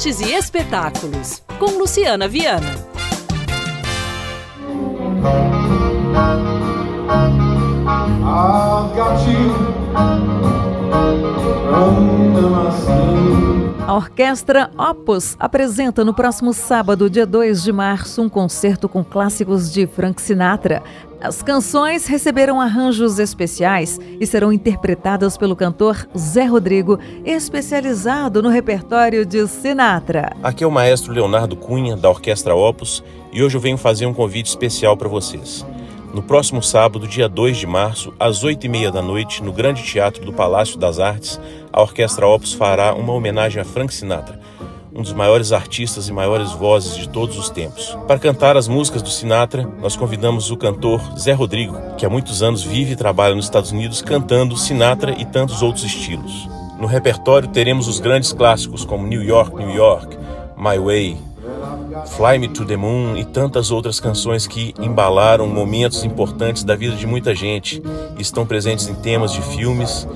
artes e espetáculos, com Luciana Viana. You a Orquestra Opus apresenta no próximo sábado, dia 2 de março, um concerto com clássicos de Frank Sinatra. As canções receberam arranjos especiais e serão interpretadas pelo cantor Zé Rodrigo, especializado no repertório de Sinatra. Aqui é o maestro Leonardo Cunha, da Orquestra Opus, e hoje eu venho fazer um convite especial para vocês. No próximo sábado, dia 2 de março, às 8h30 da noite, no Grande Teatro do Palácio das Artes, a Orquestra Opus fará uma homenagem a Frank Sinatra, um dos maiores artistas e maiores vozes de todos os tempos. Para cantar as músicas do Sinatra, nós convidamos o cantor Zé Rodrigo, que há muitos anos vive e trabalha nos Estados Unidos cantando Sinatra e tantos outros estilos. No repertório teremos os grandes clássicos como New York, New York, My Way, Fly Me to the Moon e tantas outras canções que embalaram momentos importantes da vida de muita gente estão presentes em temas de filmes.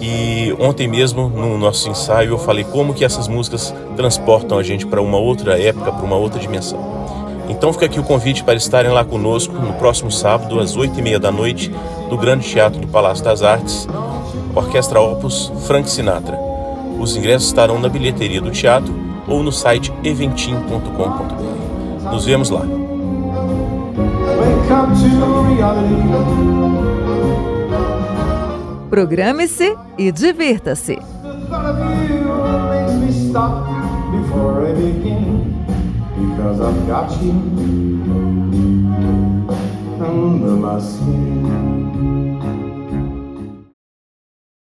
E ontem mesmo, no nosso ensaio, eu falei como que essas músicas transportam a gente para uma outra época, para uma outra dimensão. Então fica aqui o convite para estarem lá conosco no próximo sábado, às oito e meia da noite, no Grande Teatro do Palácio das Artes, Orquestra Opus Frank Sinatra. Os ingressos estarão na bilheteria do teatro ou no site eventim.com.br. Nos vemos lá. Programe-se e divirta-se. Because I've got you under my skin.